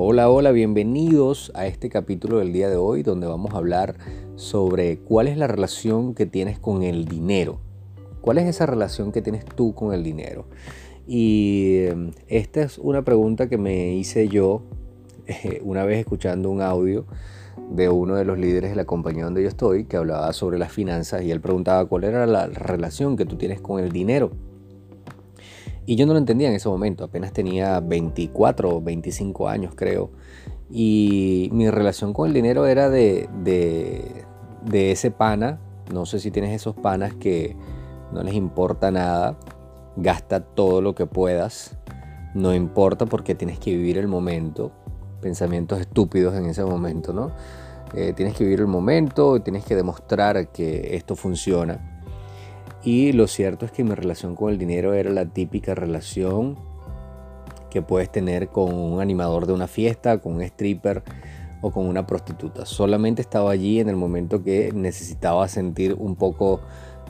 Hola, hola, bienvenidos a este capítulo del día de hoy donde vamos a hablar sobre cuál es la relación que tienes con el dinero. ¿Cuál es esa relación que tienes tú con el dinero? Y em, esta es una pregunta que me hice yo eh, una vez escuchando un audio de uno de los líderes de la compañía donde yo estoy que hablaba sobre las finanzas y él preguntaba cuál era la relación que tú tienes con el dinero. Y yo no lo entendía en ese momento, apenas tenía 24 o 25 años creo. Y mi relación con el dinero era de, de, ese pana, no sé si tienes esos panas que no les importa nada, gasta todo lo que puedas, no importa porque tienes que vivir el momento, pensamientos estúpidos en ese momento, ¿no? Eh, tienes que vivir el momento, tienes que demostrar que esto funciona. Y lo cierto es que mi relación con el dinero era la típica relación que puedes tener con un animador de una fiesta, con un stripper o con una prostituta. Solamente estaba allí en el momento que necesitaba sentir un poco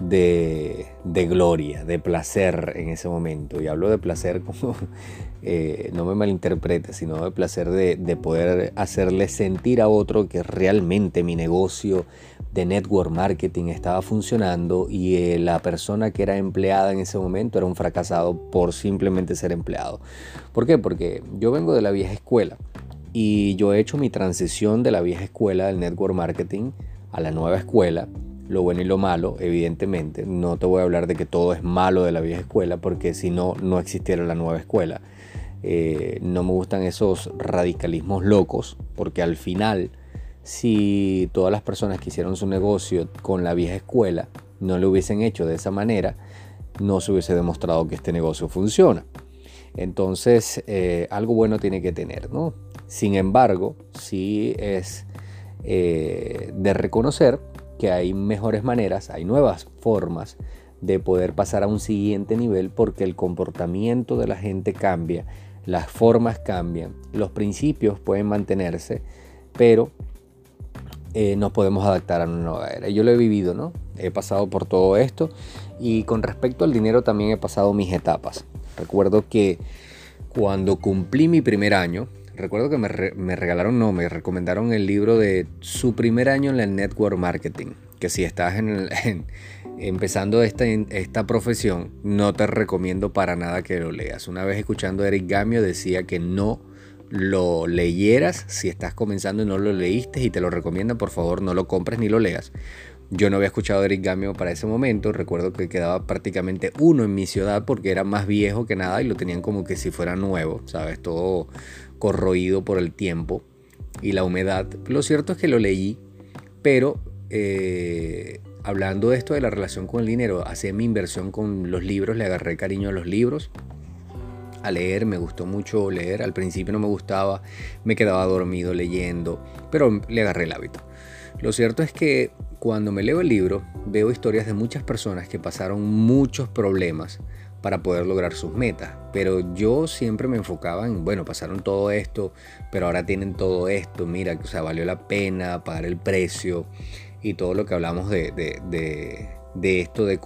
de, gloria, de placer en ese momento. Y hablo de placer como, eh, no me malinterprete, sino de placer de, de poder hacerle sentir a otro que realmente mi negocio de network marketing estaba funcionando y eh, la persona que era empleada en ese momento era un fracasado por simplemente ser empleado. ¿Por qué? Porque yo vengo de la vieja escuela y yo he hecho mi transición de la vieja escuela del network marketing a la nueva escuela lo bueno y lo malo, evidentemente. No te voy a hablar de que todo es malo de la vieja escuela, porque si no, no existiera la nueva escuela. Eh, no me gustan esos radicalismos locos, porque al final, si todas las personas que hicieron su negocio con la vieja escuela no lo hubiesen hecho de esa manera, no se hubiese demostrado que este negocio funciona. Entonces, eh, algo bueno tiene que tener, ¿no? Sin embargo, sí es eh, de reconocer que hay mejores maneras, hay nuevas formas de poder pasar a un siguiente nivel porque el comportamiento de la gente cambia, las formas cambian, los principios pueden mantenerse, pero eh, nos podemos adaptar a una nueva era. Yo lo he vivido, ¿no? He pasado por todo esto y con respecto al dinero también he pasado mis etapas. Recuerdo que cuando cumplí mi primer año, recuerdo que me, regalaron, no, me recomendaron el libro de su primer año en el network marketing. Que si estás en, empezando esta, profesión, no te recomiendo para nada que lo leas. Una vez escuchando a Eric Gamio decía que no lo leyeras si estás comenzando y no lo leíste y te lo recomienda, por favor no lo compres ni lo leas. Yo no había escuchado Eric Gamio para ese momento, recuerdo que quedaba prácticamente uno en mi ciudad porque era más viejo que nada y lo tenían como que si fuera nuevo, ¿sabes? Todo corroído por el tiempo y la humedad. Lo cierto es que lo leí, pero eh, hablando de esto de la relación con el dinero, hacía mi inversión con los libros, le agarré cariño a los libros. A leer, me gustó mucho leer. Al principio no me gustaba, me quedaba dormido leyendo, pero le agarré el hábito. Lo cierto es que cuando me leo el libro, veo historias de muchas personas que pasaron muchos problemas para poder lograr sus metas. Pero yo siempre me enfocaba en, bueno, pasaron todo esto, pero ahora tienen todo esto, mira, o sea, valió la pena pagar el precio y todo lo que hablamos de, de, esto de,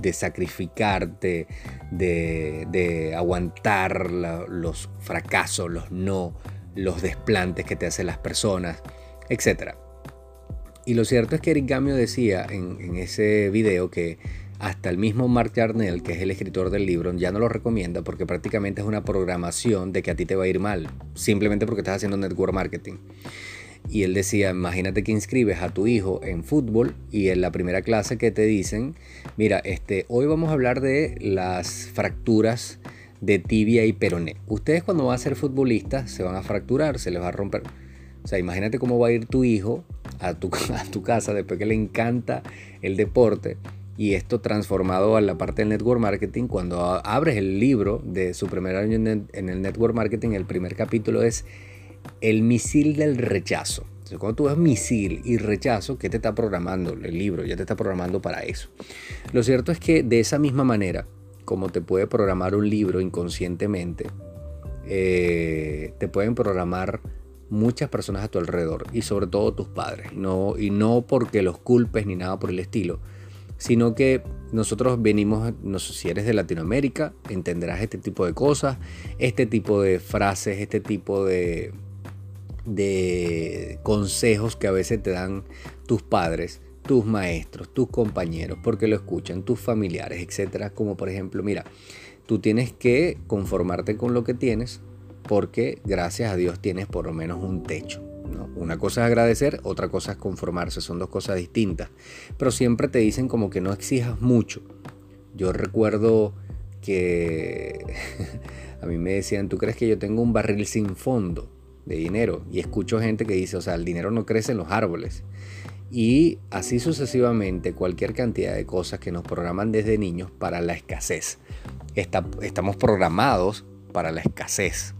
de sacrificarte, de, aguantar los fracasos, los no, los desplantes que te hacen las personas, etc. Y lo cierto es que Eric Gamio decía en ese video que hasta el mismo Mark Yarnell, que es el escritor del libro, ya no lo recomienda porque prácticamente es una programación de que a ti te va a ir mal, simplemente porque estás haciendo network marketing. Y él decía, imagínate que inscribes a tu hijo en fútbol y en la primera clase que te dicen, mira, este, hoy vamos a hablar de las fracturas de tibia y peroné. Ustedes cuando van a ser futbolistas se van a fracturar, se les va a romper. O sea, imagínate cómo va a ir tu hijo a tu, a tu casa después que le encanta el deporte y esto transformado a la parte del network marketing, cuando abres el libro de su primer año en el network marketing, el primer capítulo es el misil del rechazo. Entonces, cuando tú ves misil y rechazo, ¿qué te está programando el libro? Ya te está programando para eso. Lo cierto es que de esa misma manera, como te puede programar un libro inconscientemente, eh, te pueden programar muchas personas a tu alrededor y sobre todo tus padres. No, y no porque los culpes ni nada por el estilo, sino que nosotros venimos, no sé si eres de Latinoamérica, entenderás este tipo de cosas, este tipo de frases, este tipo de, de consejos que a veces te dan tus padres, tus maestros, tus compañeros, porque lo escuchan, tus familiares, etcétera, como por ejemplo, mira, tú tienes que conformarte con lo que tienes porque gracias a Dios tienes por lo menos un techo. Una cosa es agradecer, otra cosa es conformarse, son dos cosas distintas. Pero siempre te dicen como que no exijas mucho. Yo recuerdo que a mí me decían, ¿tú crees que yo tengo un barril sin fondo de dinero? Y escucho gente que dice, o sea, el dinero no crece en los árboles. Y así sucesivamente, cualquier cantidad de cosas que nos programan desde niños para la escasez. estamos programados para la escasez.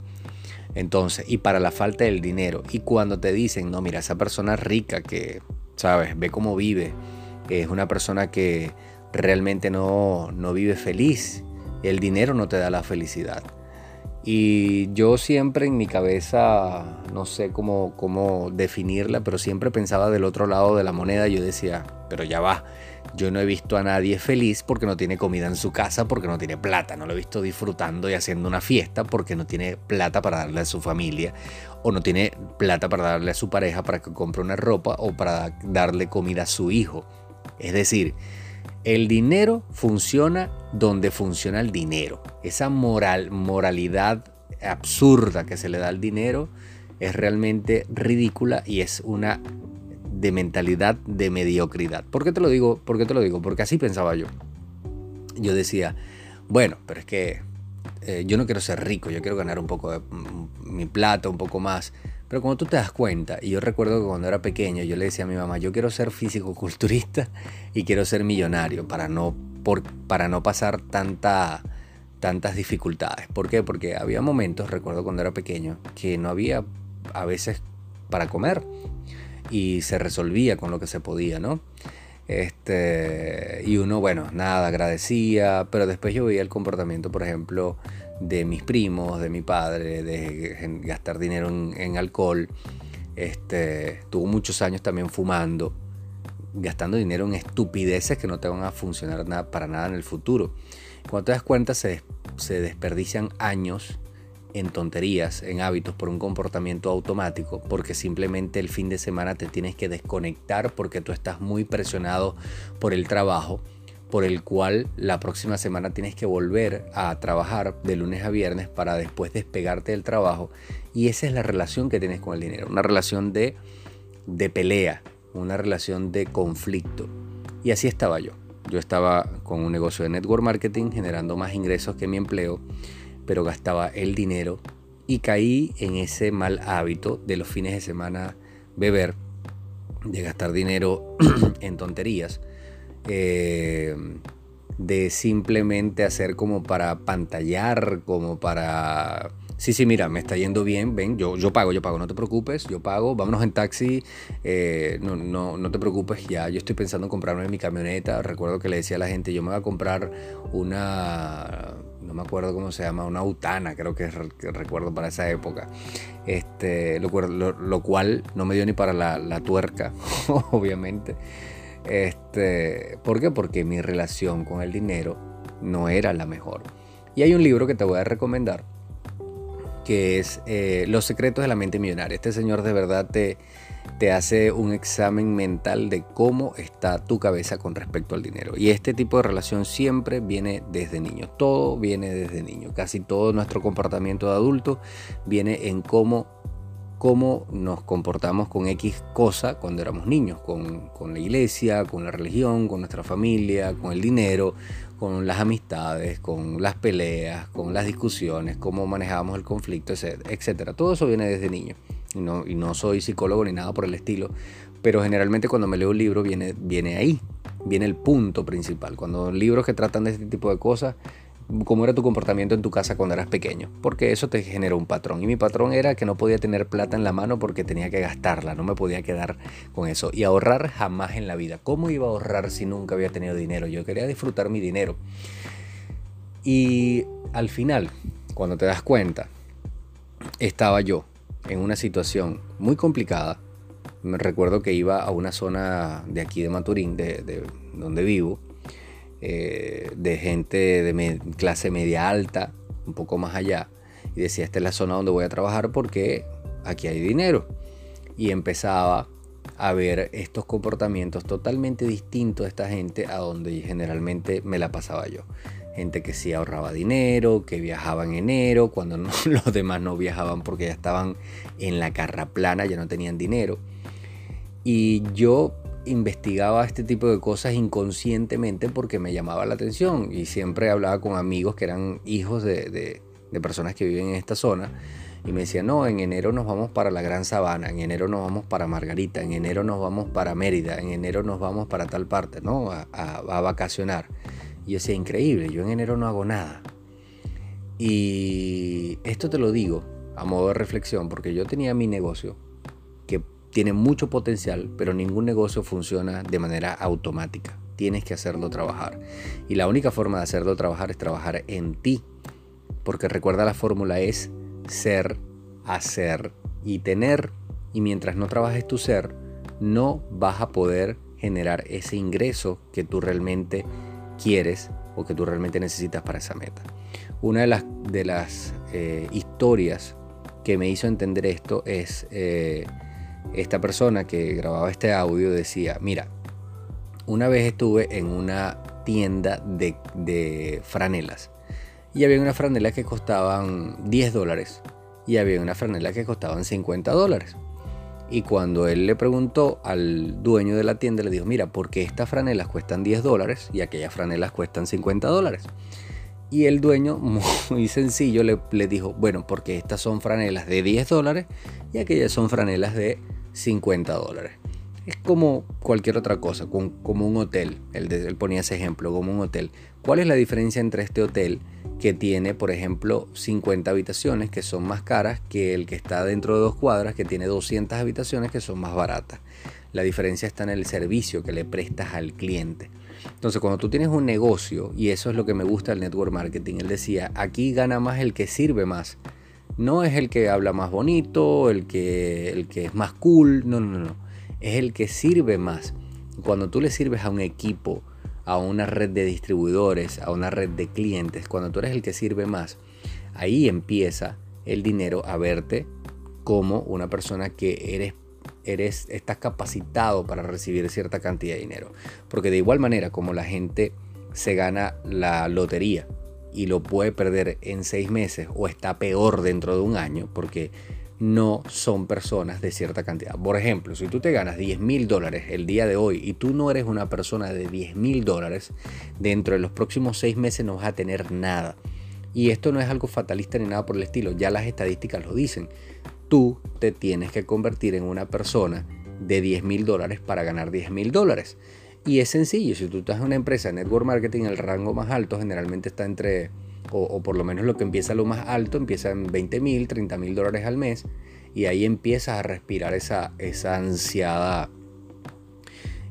Entonces, y para la falta del dinero. Y cuando te dicen, no, mira, esa persona rica que, sabes, ve cómo vive, es una persona que realmente no, no vive feliz. El dinero no te da la felicidad. Y yo siempre en mi cabeza, no sé cómo, cómo definirla, pero siempre pensaba del otro lado de la moneda. Yo decía, pero ya va, yo no he visto a nadie feliz porque no tiene comida en su casa, porque no tiene plata. No lo he visto disfrutando y haciendo una fiesta porque no tiene plata para darle a su familia o no tiene plata para darle a su pareja para que compre una ropa o para darle comida a su hijo. Es decir, el dinero funciona donde funciona el dinero. Esa moral, moralidad absurda que se le da al dinero es realmente ridícula y es una de mentalidad de mediocridad. ¿Por qué te lo digo? ¿Por qué te lo digo? Porque así pensaba yo. Yo decía, bueno, pero es que eh, yo no quiero ser rico, yo quiero ganar un poco de mm, mi plata, un poco más. Pero cuando tú te das cuenta, y yo recuerdo que cuando era pequeño yo le decía a mi mamá, yo quiero ser físico-culturista y quiero ser millonario para no, para no pasar tanta, tantas dificultades. ¿Por qué? Porque había momentos, recuerdo cuando era pequeño, que no había a veces para comer y se resolvía con lo que se podía, ¿no? Este, y uno, bueno, nada, agradecía, pero después yo veía el comportamiento, por ejemplo, de mis primos, de mi padre, de gastar dinero en, alcohol. Este, tuvo muchos años también fumando, gastando dinero en estupideces que no te van a funcionar nada, para nada en el futuro. Cuando te das cuenta se, se desperdician años en tonterías, en hábitos por un comportamiento automático, porque simplemente el fin de semana te tienes que desconectar porque tú estás muy presionado por el trabajo, por el cual la próxima semana tienes que volver a trabajar de lunes a viernes para después despegarte del trabajo. Y esa es la relación que tienes con el dinero, una relación de, de pelea, una relación de conflicto. Y así estaba yo. Yo estaba con un negocio de network marketing generando más ingresos que mi empleo pero gastaba el dinero y caí en ese mal hábito de los fines de semana beber, de gastar dinero en tonterías, eh, de simplemente hacer como para pantallar, como para Sí, sí, mira, me está yendo bien, ven, yo, yo pago, yo pago, no te preocupes, yo pago, vámonos en taxi, eh, no, no, no te preocupes, ya yo estoy pensando en comprarme mi camioneta, recuerdo que le decía a la gente, yo me voy a comprar una, no me acuerdo cómo se llama, una Utana, creo que, recuerdo para esa época, este, lo, lo, cual no me dio ni para la, la tuerca, obviamente. Este, ¿Por qué? Porque mi relación con el dinero no era la mejor. Y hay un libro que te voy a recomendar que es eh, Los secretos de la mente millonaria. Este señor de verdad te, te hace un examen mental de cómo está tu cabeza con respecto al dinero. Y este tipo de relación siempre viene desde niño. Todo viene desde niño. Casi todo nuestro comportamiento de adulto viene en cómo, cómo nos comportamos con X cosa cuando éramos niños. Con, la iglesia, con la religión, con nuestra familia, con el dinero, con las amistades, con las peleas, con las discusiones, cómo manejamos el conflicto, etcétera. Todo eso viene desde niño. Y no, y no soy psicólogo ni nada por el estilo, pero generalmente cuando me leo un libro viene, viene ahí, viene el punto principal. Cuando libros que tratan de este tipo de cosas, cómo era tu comportamiento en tu casa cuando eras pequeño, porque eso te generó un patrón. Y mi patrón era que no podía tener plata en la mano porque tenía que gastarla, no me podía quedar con eso. Y ahorrar jamás en la vida. ¿Cómo iba a ahorrar si nunca había tenido dinero? Yo quería disfrutar mi dinero. Y al final, cuando te das cuenta, estaba yo en una situación muy complicada. Me recuerdo que iba a una zona de aquí de Maturín, de, de donde vivo, eh, de gente de clase media alta, un poco más allá, y decía, esta es la zona donde voy a trabajar porque aquí hay dinero. Y empezaba a ver estos comportamientos totalmente distintos de esta gente a donde generalmente me la pasaba yo. Gente que sí ahorraba dinero, que viajaba en enero, cuando los demás no viajaban porque ya estaban en la carra plana, ya no tenían dinero. Y yo investigaba este tipo de cosas inconscientemente porque me llamaba la atención y siempre hablaba con amigos que eran hijos de, de personas que viven en esta zona y me decía, no, en enero nos vamos para la Gran Sabana, en enero nos vamos para Margarita, en enero nos vamos para Mérida, en enero nos vamos para tal parte, ¿no? A, a, vacacionar. Y yo decía, increíble, yo en enero no hago nada. Y esto te lo digo a modo de reflexión, porque yo tenía mi negocio, tiene mucho potencial, pero ningún negocio funciona de manera automática. Tienes que hacerlo trabajar. Y la única forma de hacerlo trabajar es trabajar en ti. Porque recuerda la fórmula es ser, hacer y tener. Y mientras no trabajes tu ser, no vas a poder generar ese ingreso que tú realmente quieres o que tú realmente necesitas para esa meta. Una de las, de las eh, historias que me hizo entender esto es eh, esta persona que grababa este audio decía, mira, una vez estuve en una tienda de, de franelas y había una franela que costaban 10 dólares y había una franela que costaban 50 dólares. Y cuando él le preguntó al dueño de la tienda, le dijo, mira, ¿por qué estas franelas cuestan 10 dólares y aquellas franelas cuestan 50 dólares? Y el dueño, muy sencillo, le, le, dijo, bueno, porque estas son franelas de 10 dólares y aquellas son franelas de 50 dólares. Es como cualquier otra cosa, como un hotel. Él, él ponía ese ejemplo, como un hotel. ¿Cuál es la diferencia entre este hotel que tiene, por ejemplo, 50 habitaciones que son más caras que el que está dentro de dos cuadras que tiene 200 habitaciones que son más baratas? La diferencia está en el servicio que le prestas al cliente. Entonces, cuando tú tienes un negocio, y eso es lo que me gusta del network marketing, él decía, aquí gana más el que sirve más. No es el que habla más bonito, el que, el que es más cool, no, no, no es el que sirve más. Cuando tú le sirves a un equipo, a una red de distribuidores, a una red de clientes, cuando tú eres el que sirve más, ahí empieza el dinero a verte como una persona que eres eres estás capacitado para recibir cierta cantidad de dinero, porque de igual manera como la gente se gana la lotería y lo puede perder en seis meses o está peor dentro de un año, porque no son personas de cierta cantidad. Por ejemplo, si tú te ganas 10 mil dólares el día de hoy y tú no eres una persona de 10 mil dólares, dentro de los próximos seis meses no vas a tener nada. Y esto no es algo fatalista ni nada por el estilo, ya las estadísticas lo dicen. Tú te tienes que convertir en una persona de 10 mil dólares para ganar 10 mil dólares. Y es sencillo, si tú estás en una empresa de network marketing, el rango más alto generalmente está entre o, por lo menos lo que empieza lo más alto, empieza en 20 mil, 30 mil dólares al mes, y ahí empiezas a respirar esa, esa ansiada,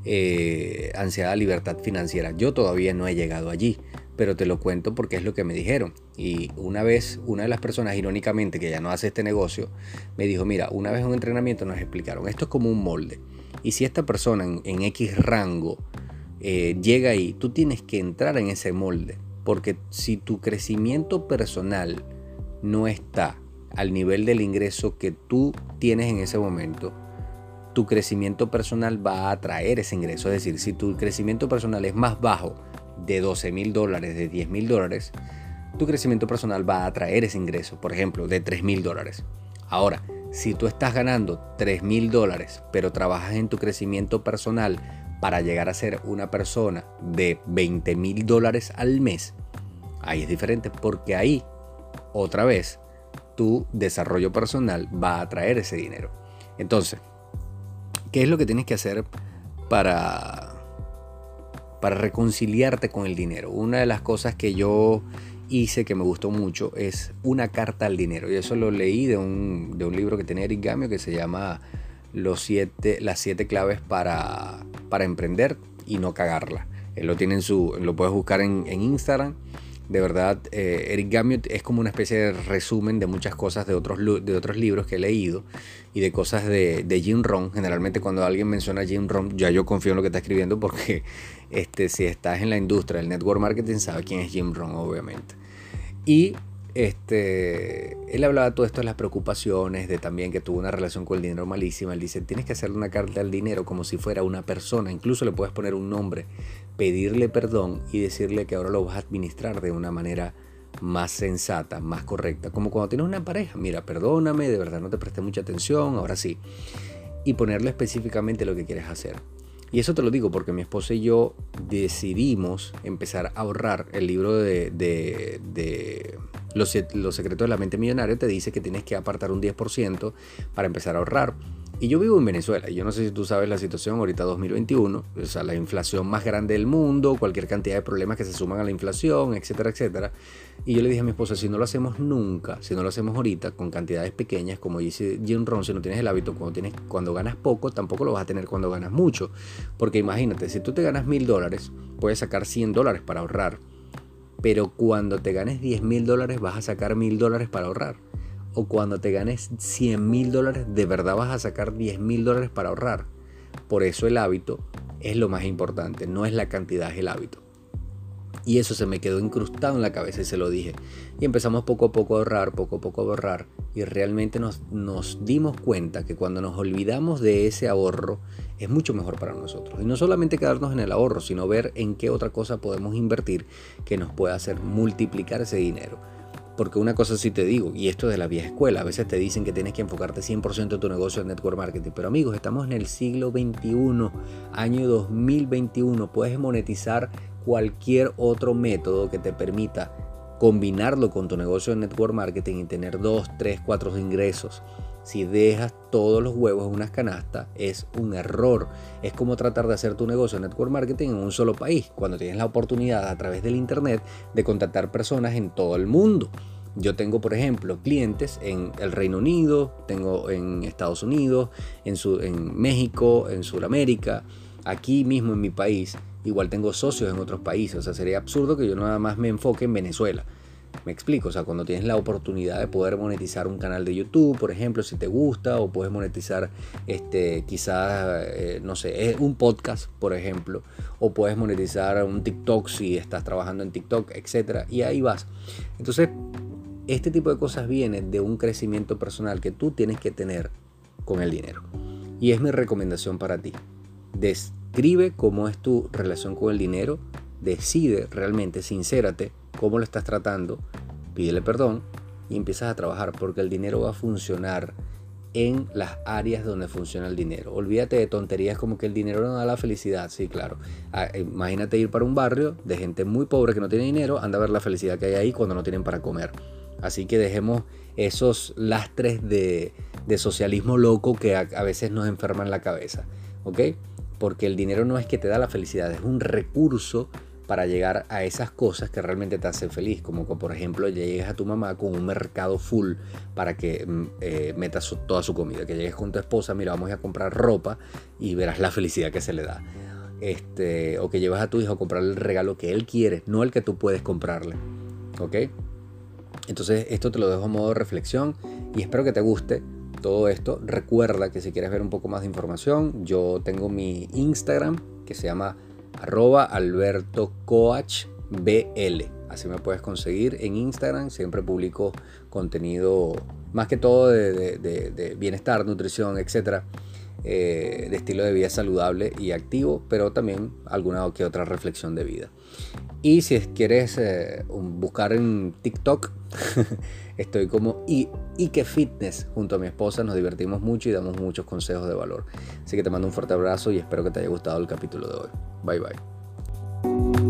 eh, ansiada libertad financiera. Yo todavía no he llegado allí, pero te lo cuento porque es lo que me dijeron. Y una vez, una de las personas, irónicamente, que ya no hace este negocio, me dijo, mira, una vez en un entrenamiento nos explicaron, esto es como un molde. Y si esta persona en, X rango eh, llega ahí, tú tienes que entrar en ese molde. Porque si tu crecimiento personal no está al nivel del ingreso que tú tienes en ese momento, tu crecimiento personal va a atraer ese ingreso. Es decir, si tu crecimiento personal es más bajo de 12 mil dólares, de 10 mil dólares, tu crecimiento personal va a atraer ese ingreso, por ejemplo, de 3 mil dólares. Ahora, si tú estás ganando 3 mil dólares, pero trabajas en tu crecimiento personal para llegar a ser una persona de 20 mil dólares al mes, ahí es diferente porque ahí, otra vez, tu desarrollo personal va a traer ese dinero. Entonces, ¿qué es lo que tienes que hacer para, para reconciliarte con el dinero? Una de las cosas que yo hice que me gustó mucho es una carta al dinero. Y eso lo leí de un, de un libro que tiene Eric Gamio que se llama los siete, las siete claves para, para emprender y no cagarla. Él lo tiene en su, lo puedes buscar en, Instagram. De verdad, eh, Eric Gamio es como una especie de resumen de muchas cosas de otros, de otros libros que he leído y de cosas de, de Jim Rohn. Generalmente cuando alguien menciona a Jim Rohn, ya yo confío en lo que está escribiendo porque este, si estás en la industria del network marketing, sabe quién es Jim Rohn, obviamente. Y este, él hablaba de todo esto de las preocupaciones, de también que tuvo una relación con el dinero malísima. Él dice, tienes que hacerle una carta al dinero como si fuera una persona, incluso le puedes poner un nombre, pedirle perdón y decirle que ahora lo vas a administrar de una manera más sensata, más correcta. Como cuando tienes una pareja, mira, perdóname, de verdad no te presté mucha atención, ahora sí. Y ponerle específicamente lo que quieres hacer. Y eso te lo digo porque mi esposa y yo decidimos empezar a ahorrar. El libro de, los, secretos de la mente millonaria te dice que tienes que apartar un 10% para empezar a ahorrar. Y yo vivo en Venezuela, y yo no sé si tú sabes la situación ahorita 2021, o sea, la inflación más grande del mundo, cualquier cantidad de problemas que se suman a la inflación, etcétera, etcétera. Y yo le dije a mi esposa, si no lo hacemos nunca, si no lo hacemos ahorita con cantidades pequeñas, como dice Jim Rohn, si no tienes el hábito, cuando, tienes, cuando ganas poco, tampoco lo vas a tener cuando ganas mucho. Porque imagínate, si tú te ganas mil dólares, puedes sacar 100 dólares para ahorrar. Pero cuando te ganes 10 mil dólares, vas a sacar mil dólares para ahorrar o cuando te ganes 100 mil dólares, de verdad vas a sacar 10 mil dólares para ahorrar. Por eso el hábito es lo más importante, no es la cantidad, es el hábito. Y eso se me quedó incrustado en la cabeza y se lo dije. Y empezamos poco a poco a ahorrar, poco a poco a ahorrar. Y realmente nos, nos dimos cuenta que cuando nos olvidamos de ese ahorro es mucho mejor para nosotros. Y no solamente quedarnos en el ahorro, sino ver en qué otra cosa podemos invertir que nos pueda hacer multiplicar ese dinero. Porque una cosa sí te digo, y esto es de la vieja escuela, a veces te dicen que tienes que enfocarte 100% en tu negocio en network marketing, pero amigos, estamos en el siglo XXI, año 2021, puedes monetizar cualquier otro método que te permita combinarlo con tu negocio de network marketing y tener 2, 3, 4 ingresos. Si dejas todos los huevos en una canasta, es un error. Es como tratar de hacer tu negocio de network marketing en un solo país, cuando tienes la oportunidad a través del Internet de contactar personas en todo el mundo. Yo tengo, por ejemplo, clientes en el Reino Unido, tengo en Estados Unidos, en, en México, en Sudamérica, aquí mismo en mi país. Igual tengo socios en otros países. O sea, sería absurdo que yo nada más me enfoque en Venezuela. Me explico, o sea, cuando tienes la oportunidad de poder monetizar un canal de YouTube, por ejemplo, si te gusta, o puedes monetizar, este, quizás, eh, no sé, eh, un podcast, por ejemplo, o puedes monetizar un TikTok si estás trabajando en TikTok, etcétera, y ahí vas. Entonces, este tipo de cosas vienen de un crecimiento personal que tú tienes que tener con el dinero. Y es mi recomendación para ti. Describe cómo es tu relación con el dinero, decide realmente, sincérate cómo lo estás tratando, pídele perdón y empiezas a trabajar porque el dinero va a funcionar en las áreas donde funciona el dinero. Olvídate de tonterías como que el dinero no da la felicidad. Sí, claro. Ah, imagínate ir para un barrio de gente muy pobre que no tiene dinero, anda a ver la felicidad que hay ahí cuando no tienen para comer. Así que dejemos esos lastres de, socialismo loco que a, a, veces nos enferman la cabeza. ¿Ok? Porque el dinero no es que te da la felicidad, es un recurso para llegar a esas cosas que realmente te hacen feliz, como por ejemplo llegues a tu mamá con un mercado full para que mm, eh, metas toda su comida, que llegues con tu esposa, mira, vamos a comprar ropa y verás la felicidad que se le da. Este, o que llevas a tu hijo a comprarle el regalo que él quiere, no el que tú puedes comprarle. ¿Ok? Entonces esto te lo dejo a modo de reflexión y espero que te guste todo esto. Recuerda que si quieres ver un poco más de información, yo tengo mi Instagram que se llama arroba Alberto Coach BL. Así me puedes conseguir en Instagram. Siempre publico contenido más que todo de, bienestar, nutrición, etcétera. Eh, de estilo de vida saludable y activo, pero también alguna que otra reflexión de vida. Y si quieres eh, buscar en TikTok, estoy como Ike Fitness junto a mi esposa. Nos divertimos mucho y damos muchos consejos de valor. Así que te mando un fuerte abrazo y espero que te haya gustado el capítulo de hoy. Bye bye.